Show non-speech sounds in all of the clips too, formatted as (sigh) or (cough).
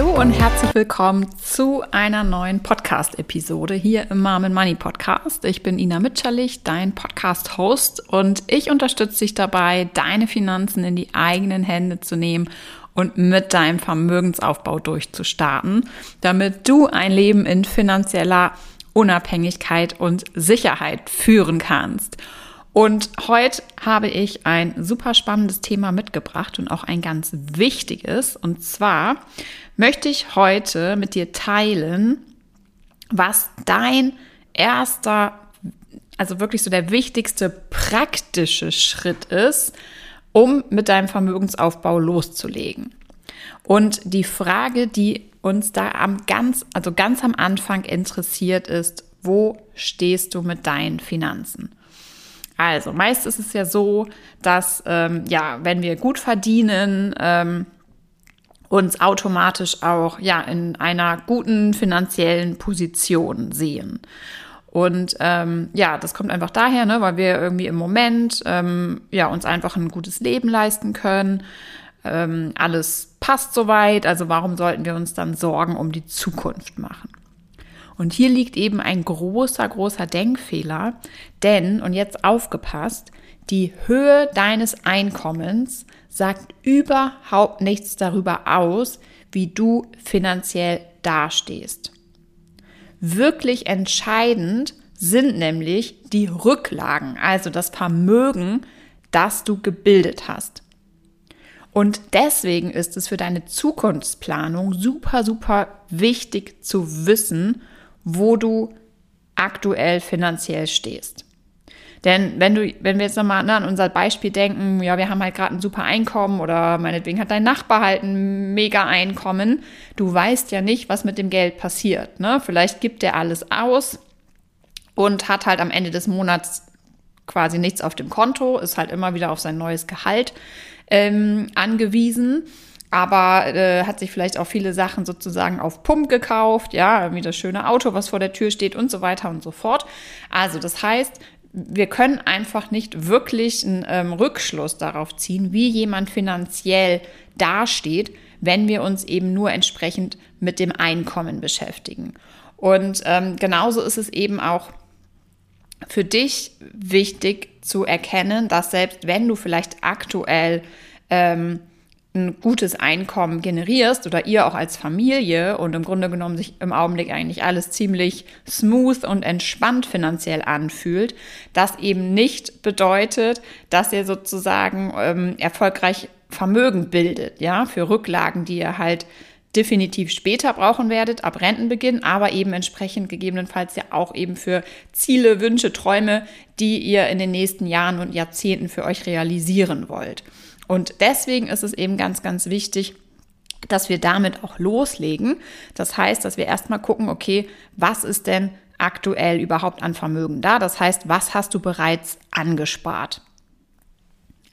Hallo und herzlich willkommen zu einer neuen Podcast-Episode hier im Mom Money Podcast. Ich bin Ina Mitscherlich, dein Podcast-Host und ich unterstütze dich dabei, deine Finanzen in die eigenen Hände zu nehmen und mit deinem Vermögensaufbau durchzustarten, damit du ein Leben in finanzieller Unabhängigkeit und Sicherheit führen kannst. Und heute habe ich ein super spannendes Thema mitgebracht und auch ein ganz wichtiges. Und zwar möchte ich heute mit dir teilen, was dein erster, also wirklich so der wichtigste praktische Schritt ist, um mit deinem Vermögensaufbau loszulegen. Und die Frage, die uns da am ganz, also ganz am Anfang interessiert ist, wo stehst du mit deinen Finanzen? Also, meist ist es ja so, dass, ähm, ja, wenn wir gut verdienen, ähm, uns automatisch auch, ja, in einer guten finanziellen Position sehen. Und ähm, ja, das kommt einfach daher, ne, weil wir irgendwie im Moment ähm, ja uns einfach ein gutes Leben leisten können. Ähm, alles passt soweit, also warum sollten wir uns dann Sorgen um die Zukunft machen? Und hier liegt eben ein großer, großer Denkfehler, denn, und jetzt aufgepasst, die Höhe deines Einkommens sagt überhaupt nichts darüber aus, wie du finanziell dastehst. Wirklich entscheidend sind nämlich die Rücklagen, also das Vermögen, das du gebildet hast. Und deswegen ist es für deine Zukunftsplanung super, super wichtig zu wissen, wo du aktuell finanziell stehst. Denn wenn du, wenn wir jetzt nochmal ne, an unser Beispiel denken, ja, wir haben halt gerade ein super Einkommen oder meinetwegen hat dein Nachbar halt ein mega Einkommen, du weißt ja nicht, was mit dem Geld passiert. Ne? Vielleicht gibt er alles aus und hat halt am Ende des Monats quasi nichts auf dem Konto, ist halt immer wieder auf sein neues Gehalt ähm, angewiesen aber äh, hat sich vielleicht auch viele Sachen sozusagen auf Pump gekauft, ja, wie das schöne Auto, was vor der Tür steht und so weiter und so fort. Also das heißt, wir können einfach nicht wirklich einen ähm, Rückschluss darauf ziehen, wie jemand finanziell dasteht, wenn wir uns eben nur entsprechend mit dem Einkommen beschäftigen. Und ähm, genauso ist es eben auch für dich wichtig zu erkennen, dass selbst wenn du vielleicht aktuell ähm, ein gutes Einkommen generierst oder ihr auch als Familie und im Grunde genommen sich im Augenblick eigentlich alles ziemlich smooth und entspannt finanziell anfühlt, das eben nicht bedeutet, dass ihr sozusagen ähm, erfolgreich Vermögen bildet, ja, für Rücklagen, die ihr halt definitiv später brauchen werdet, ab Rentenbeginn, aber eben entsprechend gegebenenfalls ja auch eben für Ziele, Wünsche, Träume, die ihr in den nächsten Jahren und Jahrzehnten für euch realisieren wollt. Und deswegen ist es eben ganz, ganz wichtig, dass wir damit auch loslegen. Das heißt, dass wir erstmal gucken, okay, was ist denn aktuell überhaupt an Vermögen da? Das heißt, was hast du bereits angespart?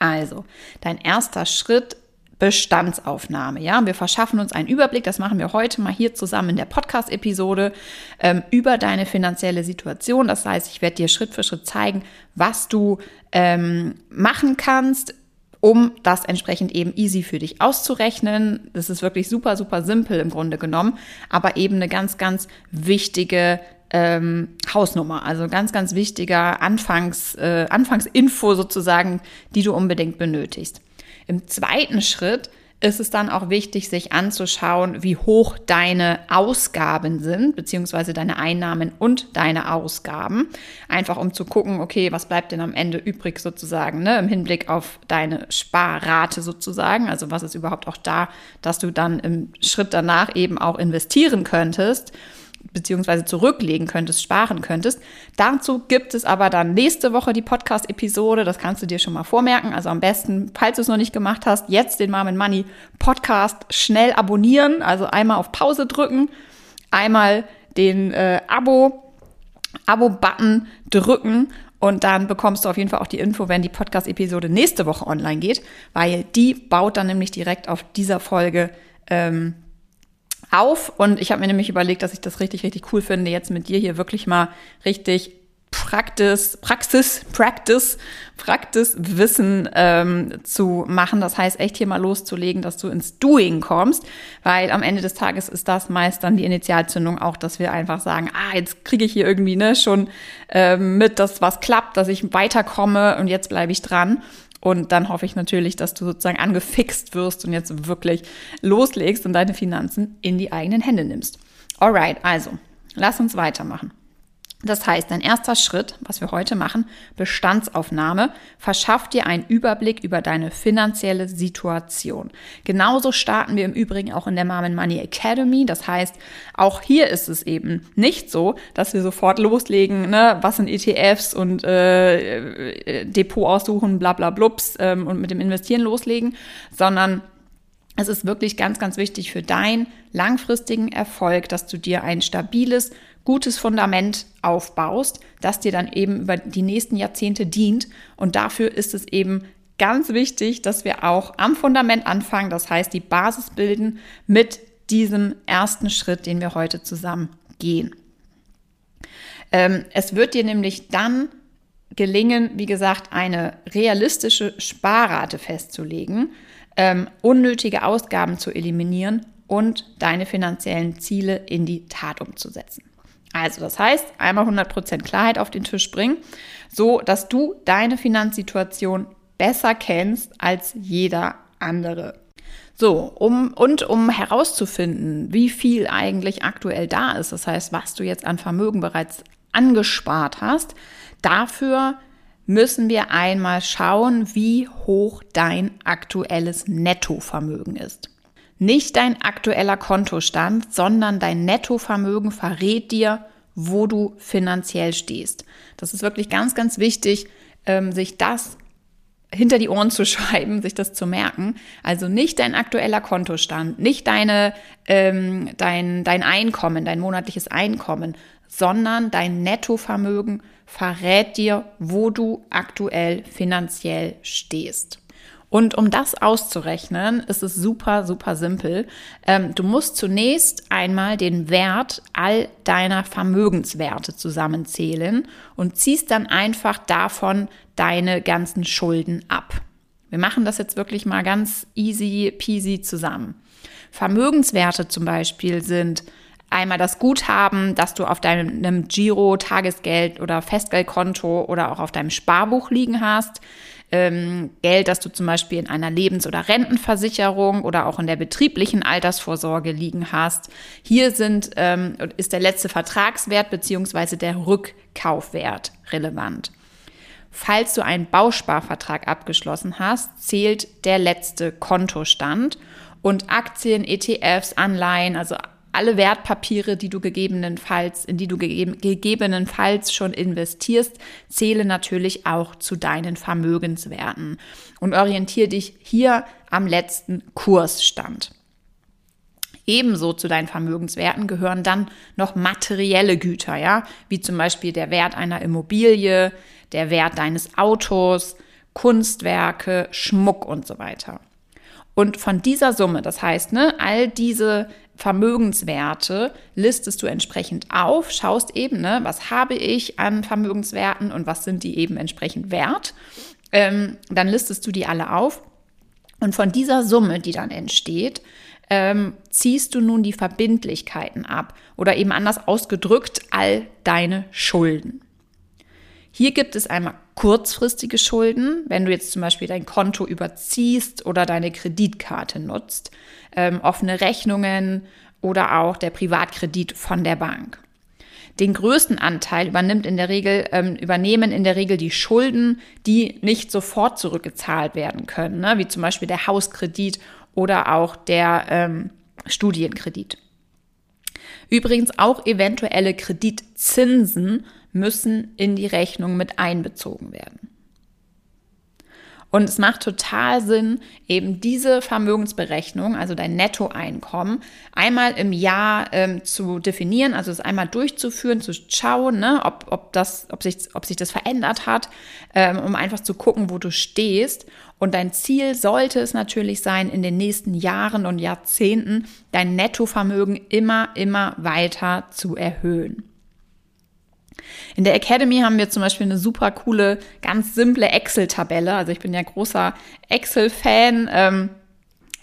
Also, dein erster Schritt Bestandsaufnahme. Ja, wir verschaffen uns einen Überblick. Das machen wir heute mal hier zusammen in der Podcast-Episode ähm, über deine finanzielle Situation. Das heißt, ich werde dir Schritt für Schritt zeigen, was du ähm, machen kannst, um das entsprechend eben easy für dich auszurechnen. Das ist wirklich super, super simpel im Grunde genommen, aber eben eine ganz, ganz wichtige ähm, Hausnummer, also ganz, ganz wichtiger Anfangs, äh, Anfangsinfo sozusagen, die du unbedingt benötigst. Im zweiten Schritt ist es dann auch wichtig, sich anzuschauen, wie hoch deine Ausgaben sind, beziehungsweise deine Einnahmen und deine Ausgaben. Einfach um zu gucken, okay, was bleibt denn am Ende übrig sozusagen, ne, im Hinblick auf deine Sparrate sozusagen. Also was ist überhaupt auch da, dass du dann im Schritt danach eben auch investieren könntest beziehungsweise zurücklegen könntest, sparen könntest. Dazu gibt es aber dann nächste Woche die Podcast-Episode. Das kannst du dir schon mal vormerken. Also am besten, falls du es noch nicht gemacht hast, jetzt den Mom Money Podcast schnell abonnieren. Also einmal auf Pause drücken, einmal den äh, Abo, Abo-Button drücken und dann bekommst du auf jeden Fall auch die Info, wenn die Podcast-Episode nächste Woche online geht, weil die baut dann nämlich direkt auf dieser Folge ähm, auf. Und ich habe mir nämlich überlegt, dass ich das richtig, richtig cool finde, jetzt mit dir hier wirklich mal richtig Practice, Praxis, Practice, Practice Wissen ähm, zu machen. Das heißt, echt hier mal loszulegen, dass du ins Doing kommst, weil am Ende des Tages ist das meist dann die Initialzündung auch, dass wir einfach sagen, ah, jetzt kriege ich hier irgendwie ne, schon ähm, mit, dass was klappt, dass ich weiterkomme und jetzt bleibe ich dran. Und dann hoffe ich natürlich, dass du sozusagen angefixt wirst und jetzt wirklich loslegst und deine Finanzen in die eigenen Hände nimmst. Alright, also, lass uns weitermachen. Das heißt, dein erster Schritt, was wir heute machen, Bestandsaufnahme, verschafft dir einen Überblick über deine finanzielle Situation. Genauso starten wir im Übrigen auch in der Mom Money Academy. Das heißt, auch hier ist es eben nicht so, dass wir sofort loslegen, ne, was sind ETFs und äh, äh, Depot aussuchen, bla bla blups ähm, und mit dem Investieren loslegen, sondern es ist wirklich ganz, ganz wichtig für deinen langfristigen Erfolg, dass du dir ein stabiles, gutes Fundament aufbaust, das dir dann eben über die nächsten Jahrzehnte dient. Und dafür ist es eben ganz wichtig, dass wir auch am Fundament anfangen, das heißt die Basis bilden mit diesem ersten Schritt, den wir heute zusammen gehen. Ähm, es wird dir nämlich dann gelingen, wie gesagt, eine realistische Sparrate festzulegen, ähm, unnötige Ausgaben zu eliminieren und deine finanziellen Ziele in die Tat umzusetzen. Also das heißt, einmal 100% Klarheit auf den Tisch bringen, so dass du deine Finanzsituation besser kennst als jeder andere. So, um und um herauszufinden, wie viel eigentlich aktuell da ist, das heißt, was du jetzt an Vermögen bereits angespart hast, dafür müssen wir einmal schauen, wie hoch dein aktuelles Nettovermögen ist. Nicht dein aktueller Kontostand, sondern dein Nettovermögen verrät dir, wo du finanziell stehst. Das ist wirklich ganz, ganz wichtig, ähm, sich das hinter die Ohren zu (laughs) schreiben, sich das zu merken. Also nicht dein aktueller Kontostand, nicht deine, ähm, dein, dein Einkommen, dein monatliches Einkommen, sondern dein Nettovermögen verrät dir, wo du aktuell finanziell stehst. Und um das auszurechnen, ist es super, super simpel. Ähm, du musst zunächst einmal den Wert all deiner Vermögenswerte zusammenzählen und ziehst dann einfach davon deine ganzen Schulden ab. Wir machen das jetzt wirklich mal ganz easy peasy zusammen. Vermögenswerte zum Beispiel sind einmal das Guthaben, das du auf deinem Giro, Tagesgeld oder Festgeldkonto oder auch auf deinem Sparbuch liegen hast. Ähm, Geld, das du zum Beispiel in einer Lebens- oder Rentenversicherung oder auch in der betrieblichen Altersvorsorge liegen hast. Hier sind, ähm, ist der letzte Vertragswert beziehungsweise der Rückkaufwert relevant. Falls du einen Bausparvertrag abgeschlossen hast, zählt der letzte Kontostand und Aktien, ETFs, Anleihen, also alle Wertpapiere, die du gegebenenfalls, in die du gegebenenfalls schon investierst, zähle natürlich auch zu deinen Vermögenswerten und orientiere dich hier am letzten Kursstand. Ebenso zu deinen Vermögenswerten gehören dann noch materielle Güter, ja, wie zum Beispiel der Wert einer Immobilie, der Wert deines Autos, Kunstwerke, Schmuck und so weiter. Und von dieser Summe, das heißt, ne, all diese Vermögenswerte listest du entsprechend auf, schaust eben, ne, was habe ich an Vermögenswerten und was sind die eben entsprechend wert. Ähm, dann listest du die alle auf. Und von dieser Summe, die dann entsteht, ähm, ziehst du nun die Verbindlichkeiten ab oder eben anders ausgedrückt all deine Schulden. Hier gibt es einmal kurzfristige Schulden, wenn du jetzt zum Beispiel dein Konto überziehst oder deine Kreditkarte nutzt, ähm, offene Rechnungen oder auch der Privatkredit von der Bank. Den größten Anteil übernimmt in der Regel, ähm, übernehmen in der Regel die Schulden, die nicht sofort zurückgezahlt werden können, ne? wie zum Beispiel der Hauskredit oder auch der ähm, Studienkredit. Übrigens auch eventuelle Kreditzinsen müssen in die Rechnung mit einbezogen werden. Und es macht total Sinn, eben diese Vermögensberechnung, also dein Nettoeinkommen, einmal im Jahr ähm, zu definieren, also es einmal durchzuführen, zu schauen, ne, ob, ob, das, ob, sich, ob sich das verändert hat, ähm, um einfach zu gucken, wo du stehst. Und dein Ziel sollte es natürlich sein, in den nächsten Jahren und Jahrzehnten dein Nettovermögen immer, immer weiter zu erhöhen. In der Academy haben wir zum Beispiel eine super coole, ganz simple Excel-Tabelle. Also ich bin ja großer Excel-Fan. Ähm,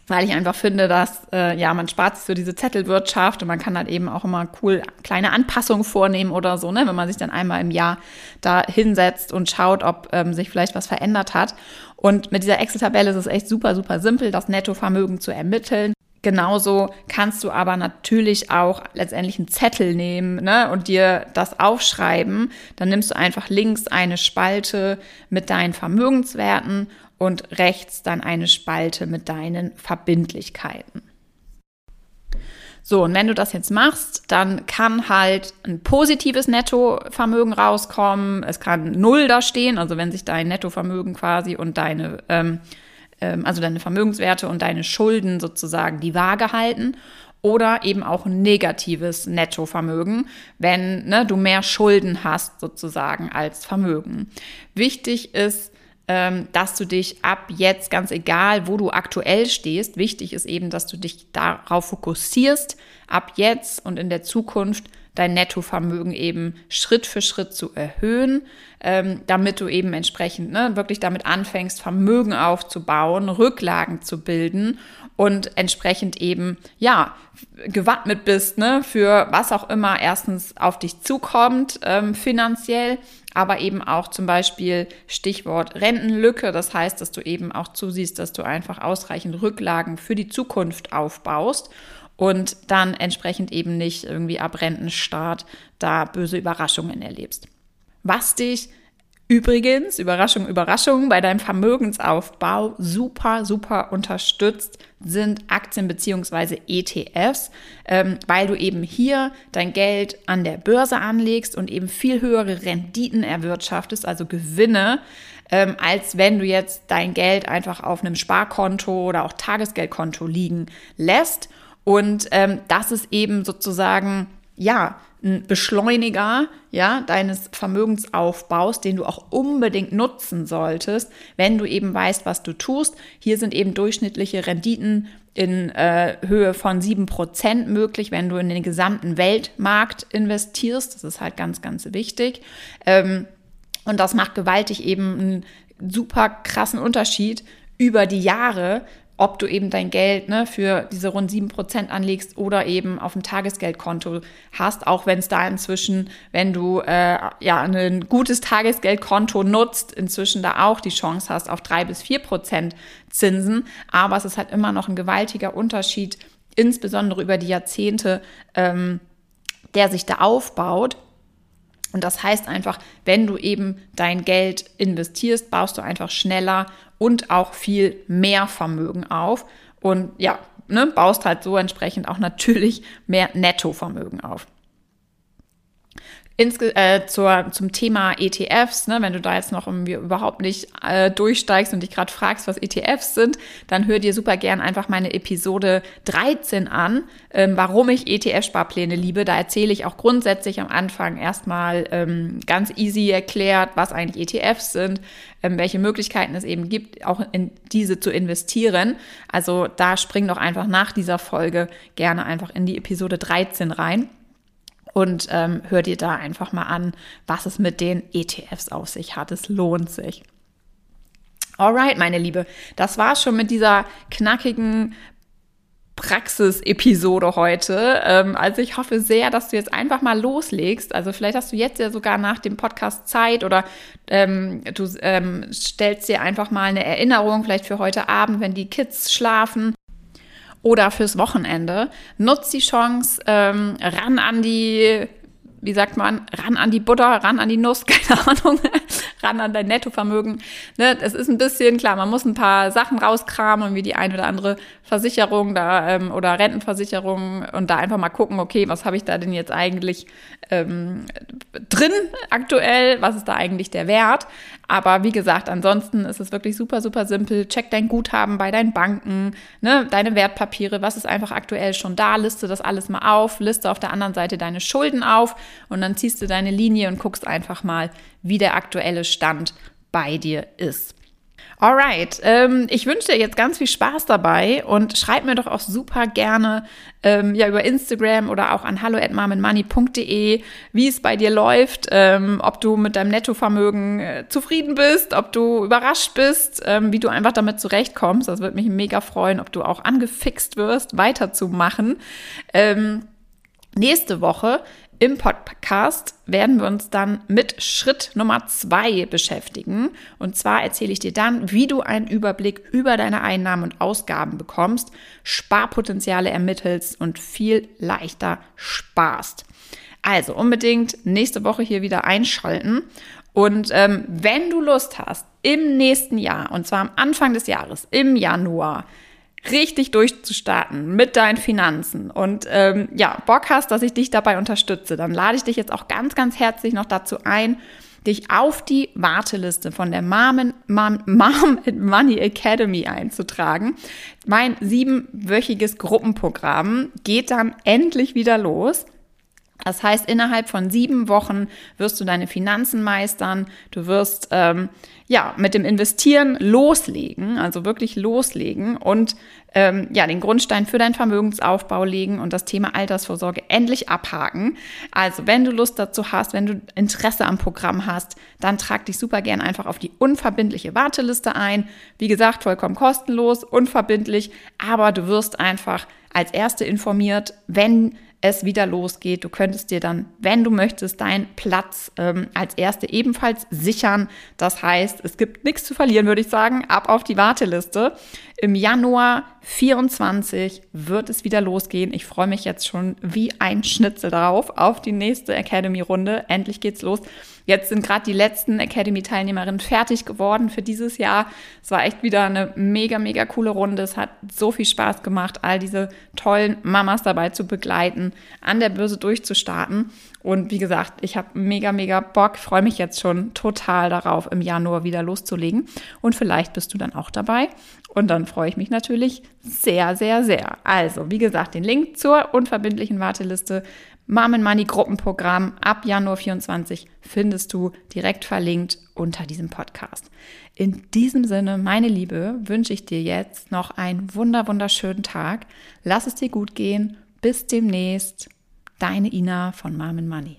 weil ich einfach finde, dass äh, ja man spart sich so diese Zettelwirtschaft und man kann halt eben auch immer cool kleine Anpassungen vornehmen oder so, ne, wenn man sich dann einmal im Jahr da hinsetzt und schaut, ob ähm, sich vielleicht was verändert hat. Und mit dieser Excel-Tabelle ist es echt super, super simpel, das Nettovermögen zu ermitteln. Genauso kannst du aber natürlich auch letztendlich einen Zettel nehmen ne, und dir das aufschreiben. Dann nimmst du einfach links eine Spalte mit deinen Vermögenswerten und rechts dann eine Spalte mit deinen Verbindlichkeiten. So, und wenn du das jetzt machst, dann kann halt ein positives Nettovermögen rauskommen. Es kann null da stehen, also wenn sich dein Nettovermögen quasi und deine, ähm, also deine Vermögenswerte und deine Schulden sozusagen die Waage halten. Oder eben auch negatives Nettovermögen, wenn ne, du mehr Schulden hast sozusagen als Vermögen. Wichtig ist, ähm, dass du dich ab jetzt, ganz egal, wo du aktuell stehst, wichtig ist eben, dass du dich darauf fokussierst, ab jetzt und in der Zukunft dein Nettovermögen eben Schritt für Schritt zu erhöhen, ähm, damit du eben entsprechend ne, wirklich damit anfängst, Vermögen aufzubauen, Rücklagen zu bilden und entsprechend eben, ja, gewappnet bist, ne, für was auch immer erstens auf dich zukommt, ähm, finanziell, aber eben auch zum Beispiel Stichwort Rentenlücke. Das heißt, dass du eben auch zusiehst, dass du einfach ausreichend Rücklagen für die Zukunft aufbaust und dann entsprechend eben nicht irgendwie ab Rentenstart da böse Überraschungen erlebst. Was dich Übrigens, Überraschung, Überraschung, bei deinem Vermögensaufbau super, super unterstützt sind Aktien beziehungsweise ETFs, ähm, weil du eben hier dein Geld an der Börse anlegst und eben viel höhere Renditen erwirtschaftest, also Gewinne, ähm, als wenn du jetzt dein Geld einfach auf einem Sparkonto oder auch Tagesgeldkonto liegen lässt. Und ähm, das ist eben sozusagen, ja, ein Beschleuniger ja, deines Vermögensaufbaus, den du auch unbedingt nutzen solltest, wenn du eben weißt, was du tust. Hier sind eben durchschnittliche Renditen in äh, Höhe von sieben Prozent möglich, wenn du in den gesamten Weltmarkt investierst. Das ist halt ganz, ganz wichtig. Ähm, und das macht gewaltig eben einen super krassen Unterschied über die Jahre, ob du eben dein Geld ne, für diese rund sieben Prozent anlegst oder eben auf dem Tagesgeldkonto hast, auch wenn es da inzwischen, wenn du äh, ja ein gutes Tagesgeldkonto nutzt, inzwischen da auch die Chance hast auf drei bis vier Prozent Zinsen. Aber es ist halt immer noch ein gewaltiger Unterschied, insbesondere über die Jahrzehnte, ähm, der sich da aufbaut. Und das heißt einfach, wenn du eben dein Geld investierst, baust du einfach schneller und auch viel mehr Vermögen auf und ja, ne, baust halt so entsprechend auch natürlich mehr Nettovermögen auf. Insge äh, zur, zum Thema ETFs, ne, wenn du da jetzt noch irgendwie überhaupt nicht äh, durchsteigst und dich gerade fragst, was ETFs sind, dann hör dir super gern einfach meine Episode 13 an, ähm, warum ich ETF-Sparpläne liebe. Da erzähle ich auch grundsätzlich am Anfang erstmal ähm, ganz easy erklärt, was eigentlich ETFs sind, ähm, welche Möglichkeiten es eben gibt, auch in diese zu investieren. Also da spring doch einfach nach dieser Folge gerne einfach in die Episode 13 rein und ähm, hör dir da einfach mal an, was es mit den ETFs auf sich hat. Es lohnt sich. Alright, meine Liebe, das war schon mit dieser knackigen Praxisepisode heute. Ähm, also ich hoffe sehr, dass du jetzt einfach mal loslegst. Also vielleicht hast du jetzt ja sogar nach dem Podcast Zeit oder ähm, du ähm, stellst dir einfach mal eine Erinnerung, vielleicht für heute Abend, wenn die Kids schlafen oder fürs Wochenende. Nutz die Chance, ähm, ran an die, wie sagt man, ran an die Butter, ran an die Nuss, (laughs) keine Ahnung, ran an dein Nettovermögen. Ne, es ist ein bisschen, klar, man muss ein paar Sachen rauskramen, wie die eine oder andere Versicherung da ähm, oder Rentenversicherung und da einfach mal gucken, okay, was habe ich da denn jetzt eigentlich ähm, drin aktuell, was ist da eigentlich der Wert. Aber wie gesagt, ansonsten ist es wirklich super, super simpel. Check dein Guthaben bei deinen Banken, ne, deine Wertpapiere, was ist einfach aktuell schon da, liste das alles mal auf, liste auf der anderen Seite deine Schulden auf und dann ziehst du deine Linie und guckst einfach mal, wie der aktuelle Stand bei dir ist. Alright, ähm, ich wünsche dir jetzt ganz viel Spaß dabei und schreib mir doch auch super gerne ähm, ja über Instagram oder auch an hallo@marmenmoney.de, wie es bei dir läuft, ähm, ob du mit deinem Nettovermögen äh, zufrieden bist, ob du überrascht bist, ähm, wie du einfach damit zurechtkommst. Das würde mich mega freuen, ob du auch angefixt wirst, weiterzumachen. Ähm, nächste Woche im Podcast werden wir uns dann mit Schritt Nummer zwei beschäftigen. Und zwar erzähle ich dir dann, wie du einen Überblick über deine Einnahmen und Ausgaben bekommst, Sparpotenziale ermittelst und viel leichter sparst. Also unbedingt nächste Woche hier wieder einschalten. Und ähm, wenn du Lust hast, im nächsten Jahr, und zwar am Anfang des Jahres, im Januar, richtig durchzustarten mit deinen Finanzen und ähm, ja, Bock hast, dass ich dich dabei unterstütze, dann lade ich dich jetzt auch ganz, ganz herzlich noch dazu ein, dich auf die Warteliste von der Mom, Mom Money Academy einzutragen. Mein siebenwöchiges Gruppenprogramm geht dann endlich wieder los. Das heißt, innerhalb von sieben Wochen wirst du deine Finanzen meistern. Du wirst ähm, ja mit dem Investieren loslegen, also wirklich loslegen und ähm, ja den Grundstein für deinen Vermögensaufbau legen und das Thema Altersvorsorge endlich abhaken. Also wenn du Lust dazu hast, wenn du Interesse am Programm hast, dann trag dich super gern einfach auf die unverbindliche Warteliste ein. Wie gesagt, vollkommen kostenlos, unverbindlich, aber du wirst einfach als Erste informiert, wenn es wieder losgeht. Du könntest dir dann, wenn du möchtest, deinen Platz ähm, als Erste ebenfalls sichern. Das heißt, es gibt nichts zu verlieren, würde ich sagen. Ab auf die Warteliste. Im Januar 24 wird es wieder losgehen. Ich freue mich jetzt schon wie ein Schnitzel drauf auf die nächste Academy-Runde. Endlich geht's los. Jetzt sind gerade die letzten Academy-Teilnehmerinnen fertig geworden für dieses Jahr. Es war echt wieder eine mega, mega coole Runde. Es hat so viel Spaß gemacht, all diese tollen Mamas dabei zu begleiten, an der Börse durchzustarten. Und wie gesagt, ich habe mega, mega Bock, freue mich jetzt schon total darauf, im Januar wieder loszulegen. Und vielleicht bist du dann auch dabei. Und dann freue ich mich natürlich sehr, sehr, sehr. Also, wie gesagt, den Link zur unverbindlichen Warteliste Mom Money Gruppenprogramm ab Januar 24 findest du direkt verlinkt unter diesem Podcast. In diesem Sinne, meine Liebe, wünsche ich dir jetzt noch einen wunder wunderschönen Tag. Lass es dir gut gehen. Bis demnächst. Deine Ina von Mom Money.